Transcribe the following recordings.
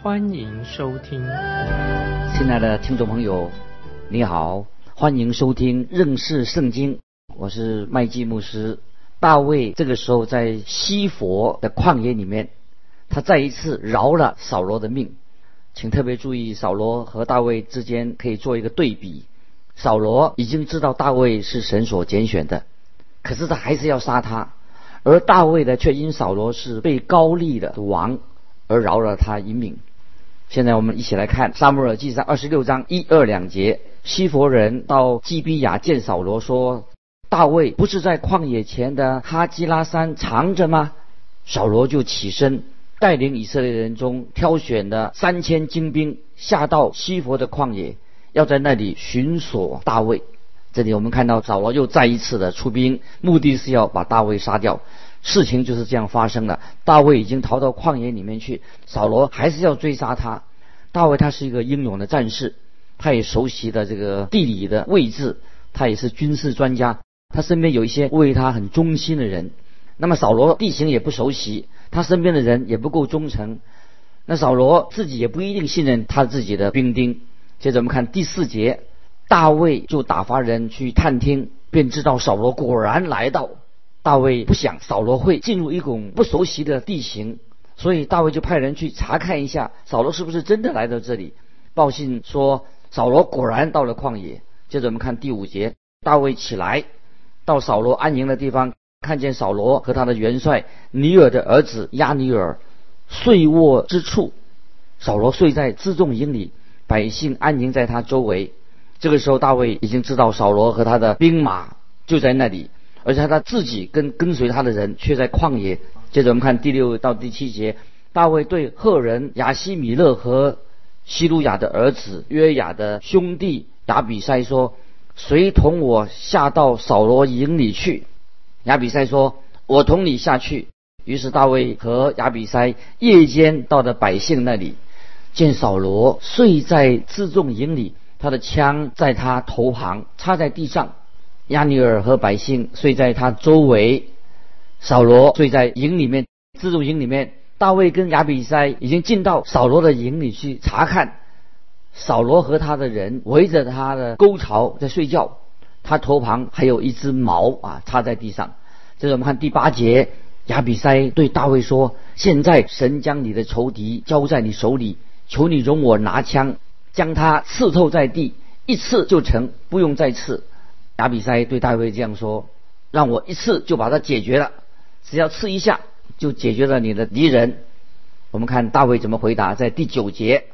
欢迎收听。亲爱的听众朋友，你好，欢迎收听认识圣经，我是麦基牧师。大卫这个时候在西佛的旷野里面，他再一次饶了扫罗的命，请特别注意，扫罗和大卫之间可以做一个对比。扫罗已经知道大卫是神所拣选的，可是他还是要杀他，而大卫呢，却因扫罗是被高利的王而饶了他一命。现在我们一起来看《撒母耳记上》二十六章一二两节，西佛人到基比亚见扫罗说。大卫不是在旷野前的哈基拉山藏着吗？扫罗就起身，带领以色列人中挑选的三千精兵，下到西佛的旷野，要在那里寻索大卫。这里我们看到扫罗又再一次的出兵，目的是要把大卫杀掉。事情就是这样发生的。大卫已经逃到旷野里面去，扫罗还是要追杀他。大卫他是一个英勇的战士，他也熟悉的这个地理的位置，他也是军事专家。他身边有一些为他很忠心的人，那么扫罗地形也不熟悉，他身边的人也不够忠诚，那扫罗自己也不一定信任他自己的兵丁。接着我们看第四节，大卫就打发人去探听，便知道扫罗果然来到。大卫不想扫罗会进入一种不熟悉的地形，所以大卫就派人去查看一下扫罗是不是真的来到这里。报信说扫罗果然到了旷野。接着我们看第五节，大卫起来。到扫罗安营的地方，看见扫罗和他的元帅尼尔的儿子亚尼尔睡卧之处。扫罗睡在辎重营里，百姓安营在他周围。这个时候，大卫已经知道扫罗和他的兵马就在那里，而且他自己跟跟随他的人却在旷野。接着我们看第六到第七节，大卫对赫人亚西米勒和希鲁雅的儿子约雅的兄弟亚比筛说。谁同我下到扫罗营里去？亚比塞说：“我同你下去。”于是大卫和亚比塞夜间到了百姓那里，见扫罗睡在辎重营里，他的枪在他头旁插在地上。亚尼尔和百姓睡在他周围，扫罗睡在营里面，自助营里面。大卫跟亚比塞已经进到扫罗的营里去查看。扫罗和他的人围着他的沟槽在睡觉，他头旁还有一只矛啊插在地上。这是我们看第八节，亚比塞对大卫说：“现在神将你的仇敌交在你手里，求你容我拿枪将他刺透在地，一刺就成，不用再刺。”亚比塞对大卫这样说：“让我一次就把他解决了，只要刺一下就解决了你的敌人。”我们看大卫怎么回答，在第九节。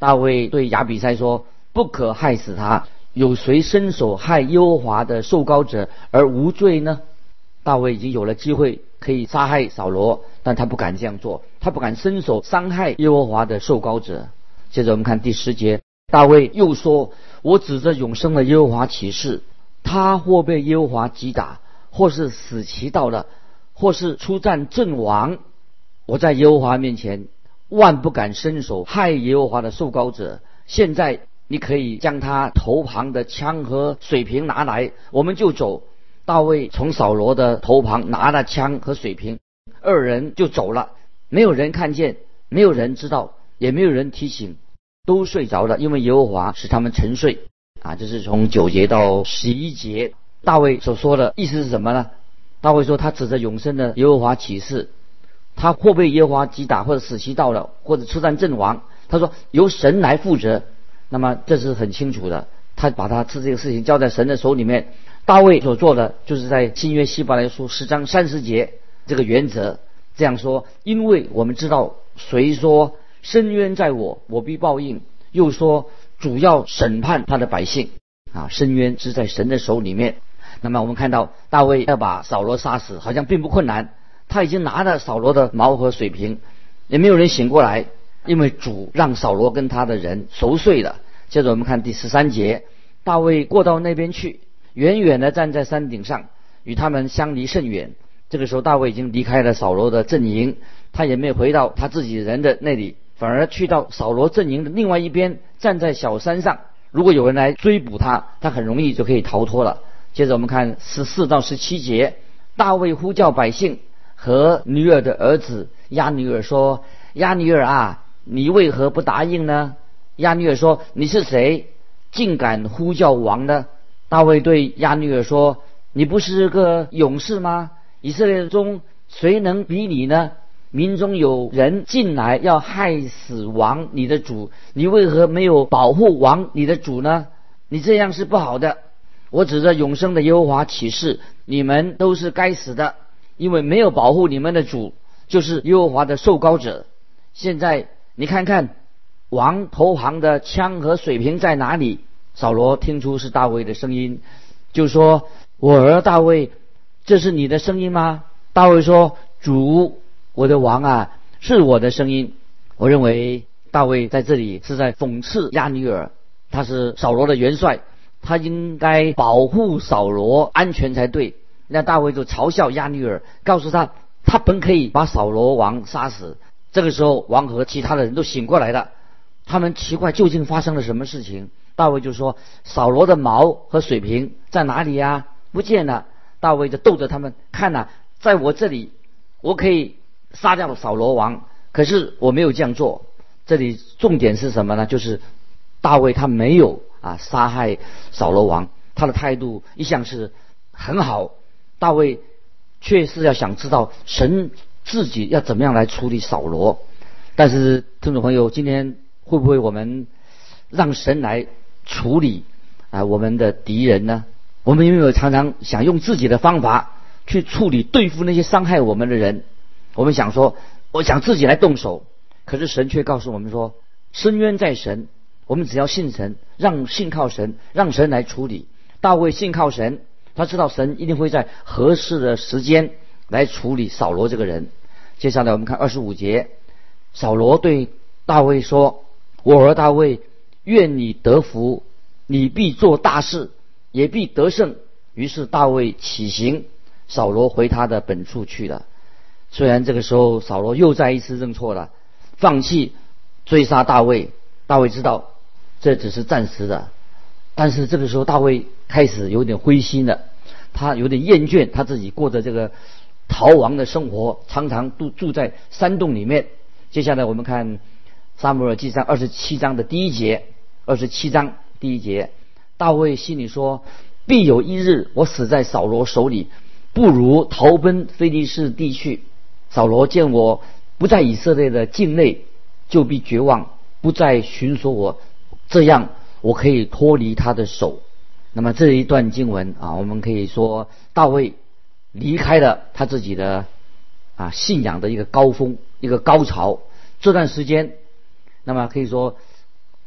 大卫对亚比塞说：“不可害死他。有谁伸手害耶和华的受膏者而无罪呢？”大卫已经有了机会可以杀害扫罗，但他不敢这样做，他不敢伸手伤害耶和华的受膏者。接着我们看第十节，大卫又说：“我指着永生的耶和华起誓，他或被耶和华击打，或是死期到了，或是出战阵亡，我在耶和华面前。”万不敢伸手害耶和华的受膏者。现在你可以将他头旁的枪和水瓶拿来，我们就走。大卫从扫罗的头旁拿了枪和水瓶，二人就走了。没有人看见，没有人知道，也没有人提醒，都睡着了，因为耶和华使他们沉睡。啊，就是从九节到十一节，大卫所说的意思是什么呢？大卫说他指着永生的耶和华起誓。他或被耶和华击打，或者死期到了，或者出战阵亡。他说由神来负责，那么这是很清楚的。他把他这这个事情交在神的手里面。大卫所做的，就是在新约希伯来书十章三十节这个原则这样说：因为我们知道，谁说深渊在我，我必报应；又说主要审判他的百姓。啊，深渊是在神的手里面。那么我们看到大卫要把扫罗杀死，好像并不困难。他已经拿了扫罗的矛和水瓶，也没有人醒过来。因为主让扫罗跟他的人熟睡了。接着我们看第十三节，大卫过到那边去，远远的站在山顶上，与他们相离甚远。这个时候，大卫已经离开了扫罗的阵营，他也没有回到他自己人的那里，反而去到扫罗阵营的另外一边，站在小山上。如果有人来追捕他，他很容易就可以逃脱了。接着我们看十四到十七节，大卫呼叫百姓和女儿的儿子亚女尔说：“亚女尔啊，你为何不答应呢？”亚女尔说：“你是谁，竟敢呼叫王呢？”大卫对亚女尔说：“你不是个勇士吗？”以色列中谁能比你呢？民中有人进来要害死王你的主，你为何没有保护王你的主呢？你这样是不好的。我指着永生的耶和华起誓，你们都是该死的，因为没有保护你们的主，就是耶和华的受膏者。现在你看看王头旁的枪和水瓶在哪里？扫罗听出是大卫的声音，就说：“我儿大卫。”这是你的声音吗？大卫说：“主，我的王啊，是我的声音。”我认为大卫在这里是在讽刺亚尼尔，他是扫罗的元帅，他应该保护扫罗安全才对。那大卫就嘲笑亚尼尔，告诉他，他本可以把扫罗王杀死。这个时候，王和其他的人都醒过来了，他们奇怪究竟发生了什么事情。大卫就说：“扫罗的矛和水瓶在哪里呀？不见了。”大卫就逗着他们看呐，在我这里，我可以杀掉了扫罗王，可是我没有这样做。这里重点是什么呢？就是大卫他没有啊杀害扫罗王，他的态度一向是很好。大卫却是要想知道神自己要怎么样来处理扫罗。但是听众朋友，今天会不会我们让神来处理啊我们的敌人呢？我们有没有常常想用自己的方法去处理对付那些伤害我们的人？我们想说，我想自己来动手，可是神却告诉我们说，深渊在神，我们只要信神，让信靠神，让神来处理。大卫信靠神，他知道神一定会在合适的时间来处理扫罗这个人。接下来我们看二十五节，扫罗对大卫说：“我儿大卫，愿你得福，你必做大事。”也必得胜。于是大卫起行，扫罗回他的本处去了。虽然这个时候扫罗又再一次认错了，放弃追杀大卫。大卫知道这只是暂时的，但是这个时候大卫开始有点灰心了，他有点厌倦他自己过着这个逃亡的生活，常常都住在山洞里面。接下来我们看撒母耳记上二十七章的第一节，二十七章第一节。大卫心里说：“必有一日，我死在扫罗手里，不如逃奔菲利士地去。扫罗见我不在以色列的境内，就必绝望，不再寻索我。这样，我可以脱离他的手。那么这一段经文啊，我们可以说大卫离开了他自己的啊信仰的一个高峰，一个高潮。这段时间，那么可以说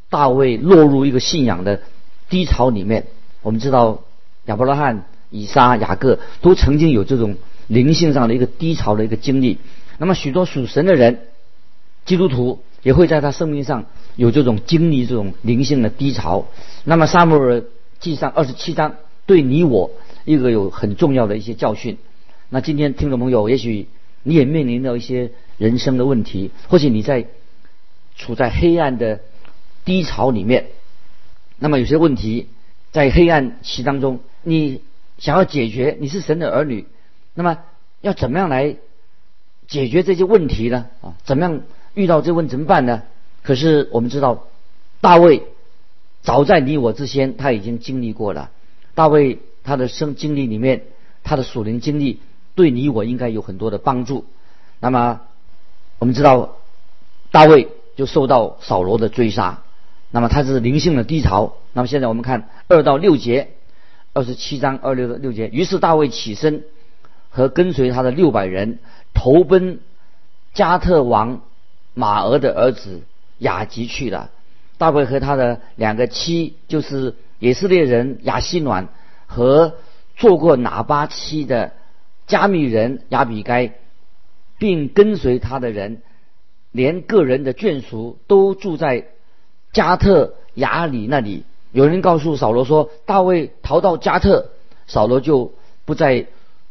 大卫落入一个信仰的。”低潮里面，我们知道亚伯拉罕、以撒、雅各都曾经有这种灵性上的一个低潮的一个经历。那么许多属神的人，基督徒也会在他生命上有这种经历，这种灵性的低潮。那么撒母耳记上二十七章对你我一个有很重要的一些教训。那今天听众朋友，也许你也面临到一些人生的问题，或许你在处在黑暗的低潮里面。那么有些问题在黑暗期当中，你想要解决，你是神的儿女，那么要怎么样来解决这些问题呢？啊，怎么样遇到这问怎么办呢？可是我们知道，大卫早在你我之前，他已经经历过了。大卫他的生经历里面，他的属灵经历对你我应该有很多的帮助。那么我们知道，大卫就受到扫罗的追杀。那么他是灵性的低潮。那么现在我们看二到六节，二十七章二六的六节。于是大卫起身，和跟随他的六百人投奔加特王马俄的儿子雅吉去了。大卫和他的两个妻，就是以色列人雅西暖和做过拿巴妻的加密人亚比该，并跟随他的人连个人的眷属都住在加特雅里那里。有人告诉扫罗说，大卫逃到加特，扫罗就不再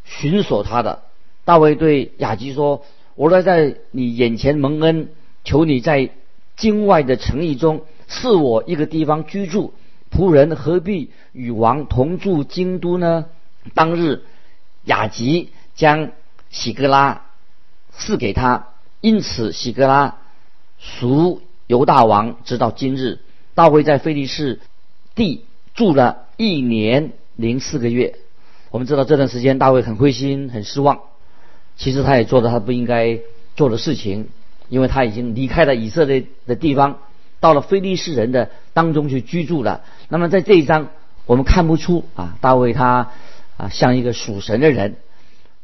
寻索他的。大卫对雅吉说：“我来在你眼前蒙恩，求你在境外的城邑中赐我一个地方居住。仆人何必与王同住京都呢？”当日，雅吉将喜格拉赐给他，因此喜格拉属犹大王，直到今日。大卫在菲利士地住了一年零四个月。我们知道这段时间大卫很灰心、很失望。其实他也做了他不应该做的事情，因为他已经离开了以色列的地方，到了非利士人的当中去居住了。那么在这一章，我们看不出啊，大卫他啊像一个属神的人。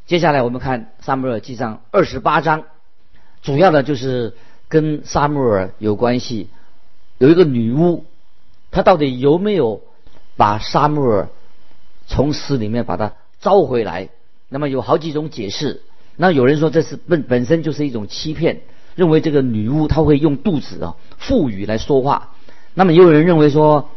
接下来我们看撒母耳记上二十八章，主要的就是跟撒母耳有关系。有一个女巫，她到底有没有把撒母耳从死里面把他招回来？那么有好几种解释。那有人说这是本本身就是一种欺骗，认为这个女巫她会用肚子啊腹语来说话。那么也有人认为说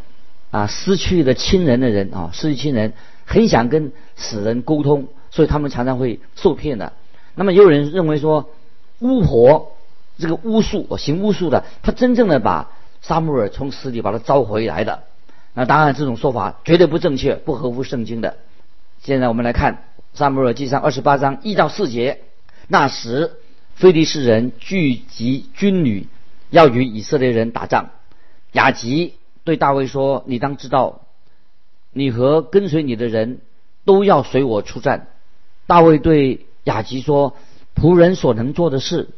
啊失去了亲人的人啊失去亲人很想跟死人沟通。所以他们常常会受骗的。那么也有人认为说，巫婆这个巫术，行巫术的，他真正的把沙穆尔从死里把他招回来的。那当然这种说法绝对不正确，不合乎圣经的。现在我们来看沙穆尔记上二十八章一到四节。那时，非利士人聚集军旅，要与以色列人打仗。雅吉对大卫说：“你当知道，你和跟随你的人都要随我出战。”大卫对雅吉说：“仆人所能做的事，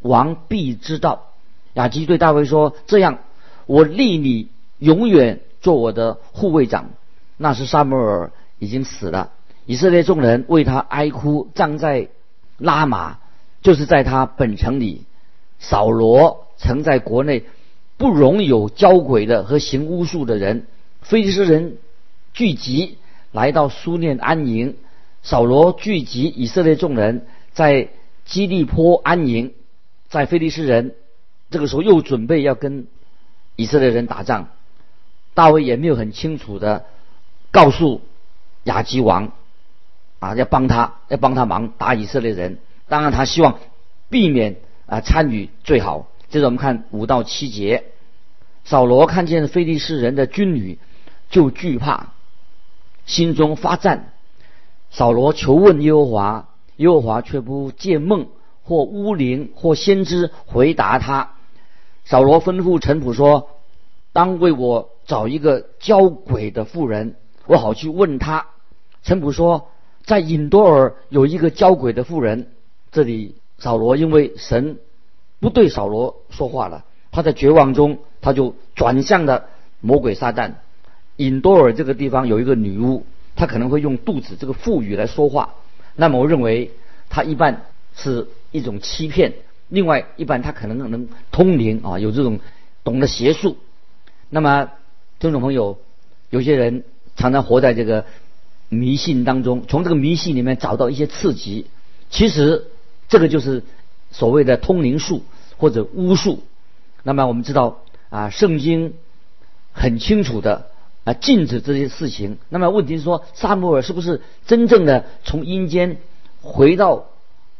王必知道。”雅吉对大卫说：“这样，我立你永远做我的护卫长。”那时沙摩尔已经死了，以色列众人为他哀哭，葬在拉玛，就是在他本城里。扫罗曾在国内不容有交鬼的和行巫术的人，非利士人聚集来到苏念安营。扫罗聚集以色列众人，在基利坡安营，在菲利斯人这个时候又准备要跟以色列人打仗。大卫也没有很清楚的告诉亚基王啊，要帮他，要帮他忙打以色列人。当然，他希望避免啊参与最好。接着我们看五到七节，扫罗看见菲利士人的军旅，就惧怕，心中发战。扫罗求问耶和华，耶和华却不借梦或巫灵或先知回答他。扫罗吩咐臣仆说：“当为我找一个交鬼的妇人，我好去问他。”陈普说：“在隐多尔有一个交鬼的妇人。”这里扫罗因为神不对扫罗说话了，他在绝望中，他就转向了魔鬼撒旦。隐多尔这个地方有一个女巫。她可能会用肚子这个腹语来说话，那么我认为他一般是一种欺骗。另外，一般他可能能通灵啊，有这种懂得邪术。那么，听众朋友，有些人常常活在这个迷信当中，从这个迷信里面找到一些刺激。其实这个就是所谓的通灵术或者巫术。那么我们知道啊，圣经很清楚的。啊，禁止这些事情。那么问题是说，萨摩尔是不是真正的从阴间回到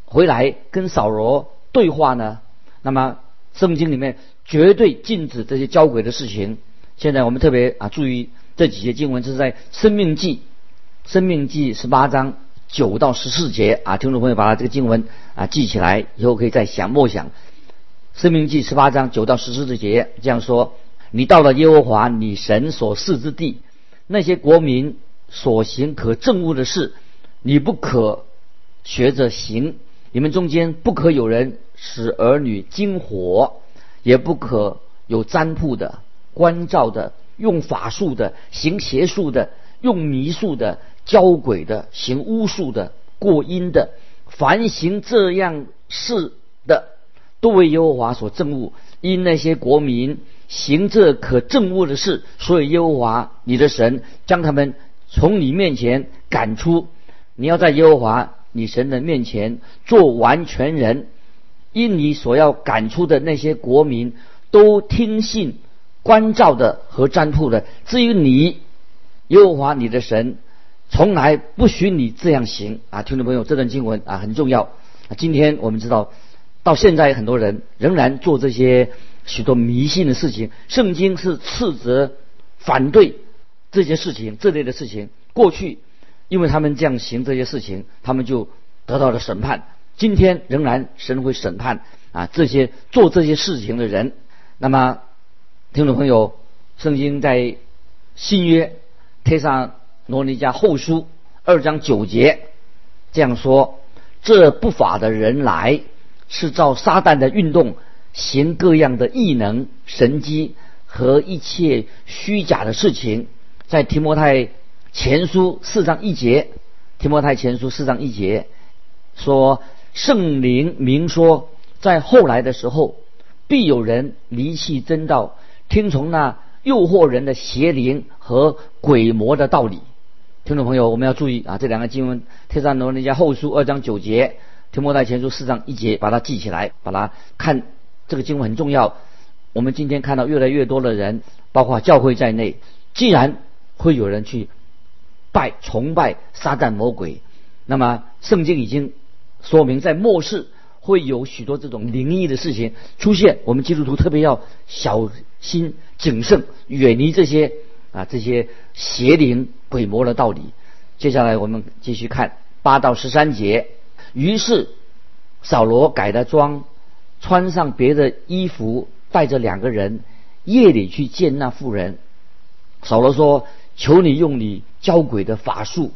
回来跟扫罗对话呢？那么圣经里面绝对禁止这些交鬼的事情。现在我们特别啊注意这几节经文，这是在《生命记》《生命记》十八章九到十四节啊。听众朋友把它这个经文啊记起来，以后可以再想默想。《生命记》十八章九到十四节这样说。你到了耶和华你神所赐之地，那些国民所行可憎恶的事，你不可学着行。你们中间不可有人使儿女惊火，也不可有占卜的、关照的、用法术的、行邪术的、用迷术的、教鬼的、行巫术的、过阴的，凡行这样事的，都为耶和华所憎恶。因那些国民。行这可憎恶的事，所以耶和华你的神将他们从你面前赶出。你要在耶和华你神的面前做完全人，因你所要赶出的那些国民都听信关照的和占卜的。至于你，耶和华你的神，从来不许你这样行啊！听众朋友，这段经文啊很重要。今天我们知道，到现在很多人仍然做这些许多迷信的事情。圣经是斥责、反对这些事情、这类的事情。过去，因为他们这样行这些事情，他们就得到了审判。今天仍然神会审判啊这些做这些事情的人。那么，听众朋友，圣经在新约。贴上罗尼迦后书二章九节这样说：这不法的人来，是照撒旦的运动，行各样的异能、神机和一切虚假的事情。在提摩太前书四章一节，提摩太前书四章一节说：圣灵明说，在后来的时候，必有人离弃真道，听从那。诱惑人的邪灵和鬼魔的道理，听众朋友，我们要注意啊！这两个经文，《天上罗尼迦后书》二章九节，《天摩太前书》四章一节，把它记起来，把它看这个经文很重要。我们今天看到越来越多的人，包括教会在内，既然会有人去拜崇拜撒旦魔鬼，那么圣经已经说明，在末世会有许多这种灵异的事情出现，我们基督徒特别要小心。谨慎，远离这些啊这些邪灵鬼魔的道理。接下来我们继续看八到十三节。于是扫罗改了装，穿上别的衣服，带着两个人，夜里去见那妇人。扫罗说：“求你用你教鬼的法术，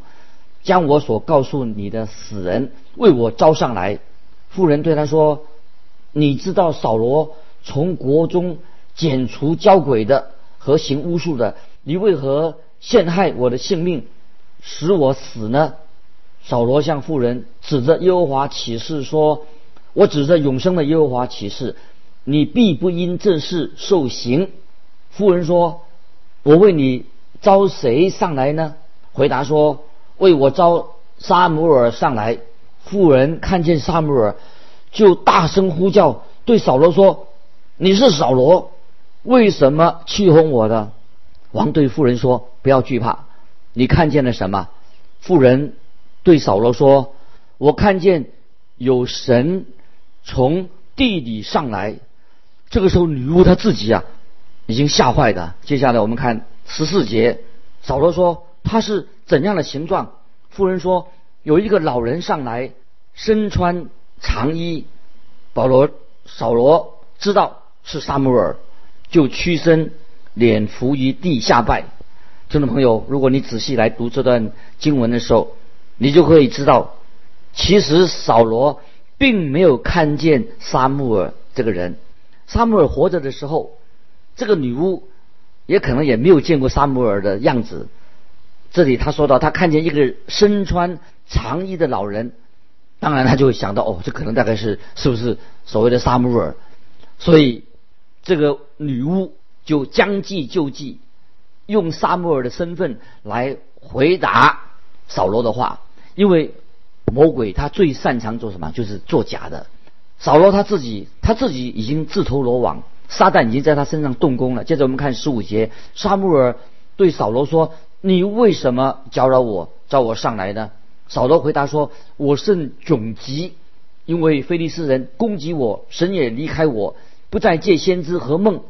将我所告诉你的死人为我招上来。”妇人对他说：“你知道扫罗从国中。”剪除交鬼的和行巫术的，你为何陷害我的性命，使我死呢？扫罗向妇人指着耶和华起誓说：“我指着永生的耶和华起誓，你必不因这事受刑。”妇人说：“我为你招谁上来呢？”回答说：“为我招沙姆尔上来。”妇人看见萨姆尔，就大声呼叫，对扫罗说：“你是扫罗。”为什么气哄我的？王对妇人说：“不要惧怕，你看见了什么？”妇人对扫罗说：“我看见有神从地里上来。”这个时候，女巫她自己啊，已经吓坏的。接下来我们看十四节，扫罗说：“他是怎样的形状？”妇人说：“有一个老人上来，身穿长衣。”保罗、扫罗知道是撒母耳。就屈身，脸伏于地下拜。听众朋友，如果你仔细来读这段经文的时候，你就可以知道，其实扫罗并没有看见沙穆尔这个人。沙穆尔活着的时候，这个女巫也可能也没有见过沙穆尔的样子。这里他说到，他看见一个身穿长衣的老人，当然他就会想到，哦，这可能大概是是不是所谓的沙穆尔？所以。这个女巫就将计就计，用沙穆尔的身份来回答扫罗的话。因为魔鬼他最擅长做什么？就是做假的。扫罗他自己他自己已经自投罗网，撒旦已经在他身上动工了。接着我们看十五节，沙穆尔对扫罗说：“你为什么搅扰我，招我上来呢？”扫罗回答说：“我甚窘急，因为非利士人攻击我，神也离开我。”不再借先知和梦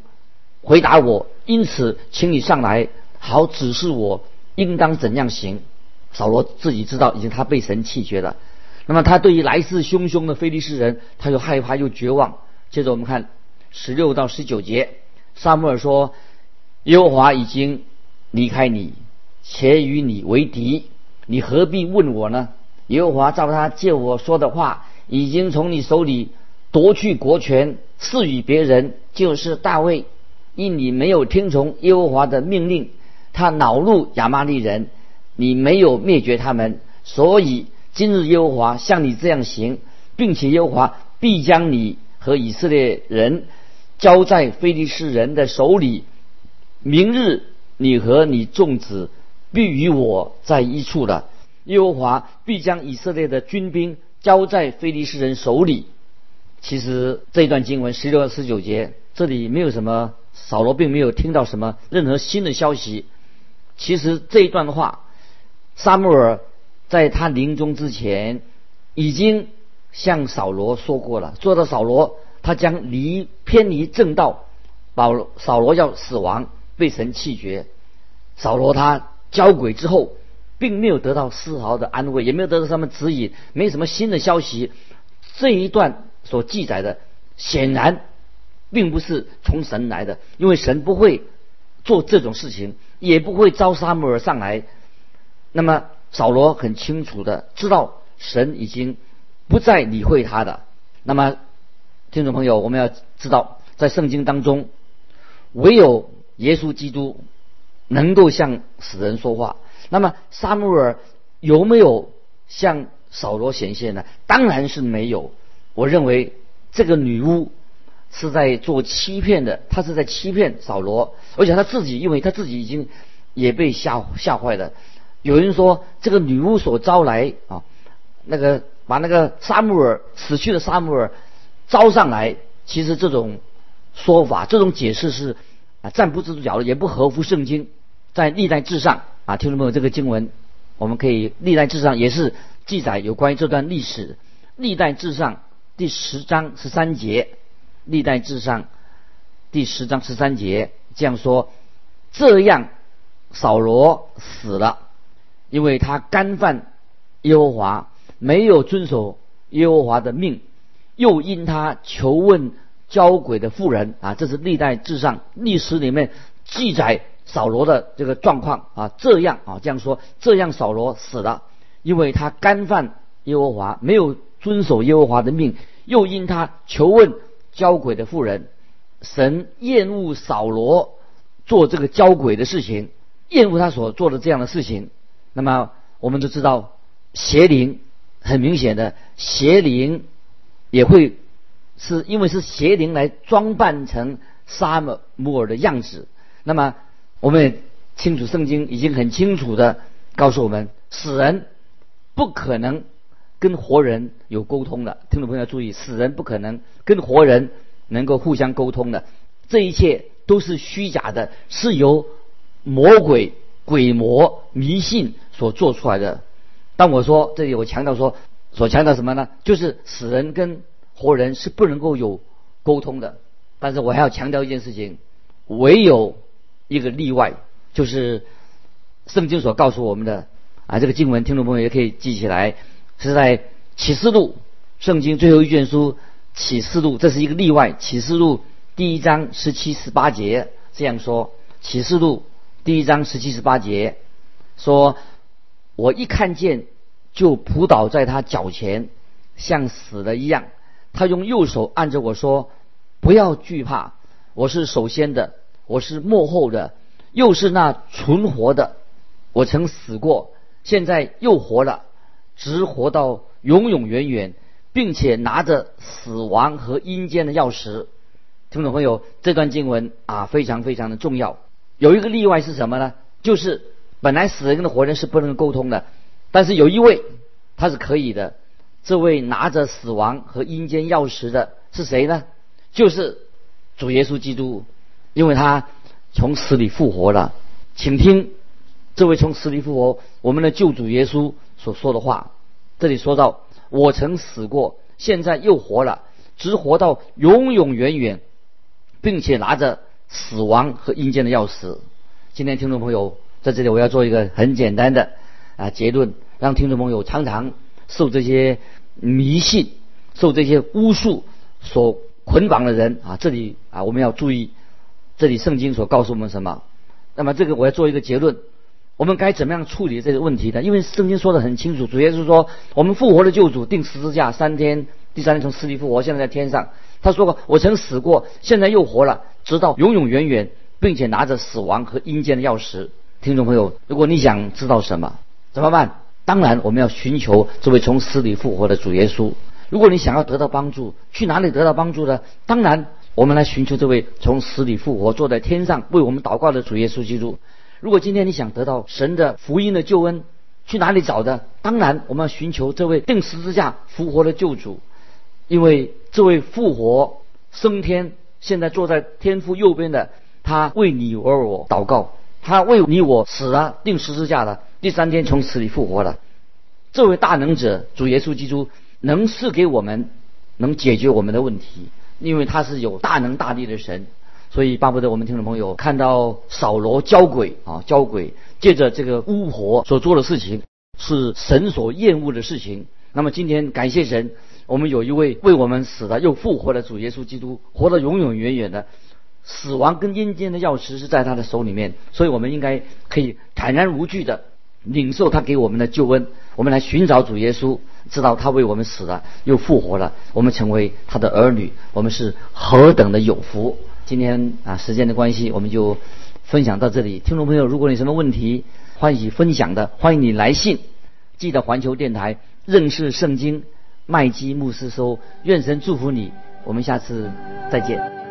回答我，因此，请你上来，好指示我应当怎样行。扫罗自己知道，已经他被神弃绝了。那么，他对于来势汹汹的非利士人，他又害怕又绝望。接着，我们看十六到十九节，萨母尔说：“耶和华已经离开你，且与你为敌，你何必问我呢？耶和华照他借我说的话，已经从你手里夺去国权。”赐予别人就是大卫，因你没有听从耶和华的命令，他恼怒亚玛利人，你没有灭绝他们，所以今日耶和华像你这样行，并且耶和华必将你和以色列人交在非利士人的手里。明日你和你众子必与我在一处了。耶和华必将以色列的军兵交在非利士人手里。其实这一段经文十六到十九节，这里没有什么扫罗并没有听到什么任何新的消息。其实这一段话，沙穆尔在他临终之前已经向扫罗说过了，说到扫罗他将离偏离正道，保扫罗要死亡，被神弃绝。扫罗他交鬼之后，并没有得到丝毫的安慰，也没有得到什么指引，没什么新的消息。这一段所记载的，显然并不是从神来的，因为神不会做这种事情，也不会招沙母尔上来。那么扫罗很清楚的知道，神已经不再理会他的。那么听众朋友，我们要知道，在圣经当中，唯有耶稣基督能够向死人说话。那么沙穆尔有没有向扫罗显现呢？当然是没有。我认为这个女巫是在做欺骗的，她是在欺骗扫罗，而且她自己，因为她自己已经也被吓吓坏了。有人说这个女巫所招来啊，那个把那个沙穆尔死去的沙穆尔招上来，其实这种说法、这种解释是啊站不住脚了，也不合乎圣经。在历代志上啊，听众朋友，这个经文我们可以历代志上也是。记载有关于这段历史，历代志上第十章十三节，历代志上第十章十三节这样说：这样扫罗死了，因为他干犯耶和华，没有遵守耶和华的命，又因他求问交鬼的妇人啊，这是历代志上历史里面记载扫罗的这个状况啊。这样啊，这样说，这样扫罗死了。因为他干犯耶和华，没有遵守耶和华的命，又因他求问交鬼的妇人，神厌恶扫罗做这个交鬼的事情，厌恶他所做的这样的事情。那么我们都知道，邪灵很明显的，邪灵也会是因为是邪灵来装扮成沙姆摩尔的样子。那么我们也清楚，圣经已经很清楚的告诉我们，死人。不可能跟活人有沟通的，听众朋友要注意，死人不可能跟活人能够互相沟通的，这一切都是虚假的，是由魔鬼、鬼魔、迷信所做出来的。当我说这里，我强调说，所强调什么呢？就是死人跟活人是不能够有沟通的。但是我还要强调一件事情，唯有一个例外，就是圣经所告诉我们的。啊，这个经文听众朋友也可以记起来，是在启示录圣经最后一卷书启示录，这是一个例外。启示录第一章十七十八节这样说：启示录第一章十七十八节说，我一看见就扑倒在他脚前，像死了一样。他用右手按着我说：“不要惧怕，我是首先的，我是幕后的，又是那存活的。我曾死过。”现在又活了，直活到永永远远，并且拿着死亡和阴间的钥匙。听众朋友，这段经文啊，非常非常的重要。有一个例外是什么呢？就是本来死人跟活人是不能沟通的，但是有一位他是可以的。这位拿着死亡和阴间钥匙的是谁呢？就是主耶稣基督，因为他从死里复活了。请听。这位从死里复活，我们的救主耶稣所说的话，这里说到：“我曾死过，现在又活了，直活到永永远远，并且拿着死亡和阴间的钥匙。”今天听众朋友在这里，我要做一个很简单的啊结论，让听众朋友常常受这些迷信、受这些巫术所捆绑的人啊，这里啊我们要注意，这里圣经所告诉我们什么？那么这个我要做一个结论。我们该怎么样处理这个问题呢？因为圣经说的很清楚，主要是说我们复活的救主定十字架三天，第三天从死里复活，现在在天上。他说过：“我曾死过，现在又活了，直到永永远远，并且拿着死亡和阴间的钥匙。”听众朋友，如果你想知道什么，怎么办？当然，我们要寻求这位从死里复活的主耶稣。如果你想要得到帮助，去哪里得到帮助呢？当然，我们来寻求这位从死里复活、坐在天上为我们祷告的主耶稣基督。如果今天你想得到神的福音的救恩，去哪里找的？当然，我们要寻求这位定十字架复活的救主。因为这位复活升天，现在坐在天父右边的，他为你而我祷告，他为你我死了，定十字架了，第三天从死里复活了。这位大能者主耶稣基督能赐给我们，能解决我们的问题，因为他是有大能大力的神。所以巴不得我们听众朋友看到扫罗交鬼啊，交鬼，借着这个巫婆所做的事情是神所厌恶的事情。那么今天感谢神，我们有一位为我们死了又复活的主耶稣基督，活得永永远远的，死亡跟阴间的钥匙是在他的手里面，所以我们应该可以坦然无惧的领受他给我们的救恩。我们来寻找主耶稣，知道他为我们死了又复活了，我们成为他的儿女，我们是何等的有福。今天啊，时间的关系，我们就分享到这里。听众朋友，如果你什么问题，欢喜分享的，欢迎你来信。记得环球电台认识圣经麦基牧师说，愿神祝福你。我们下次再见。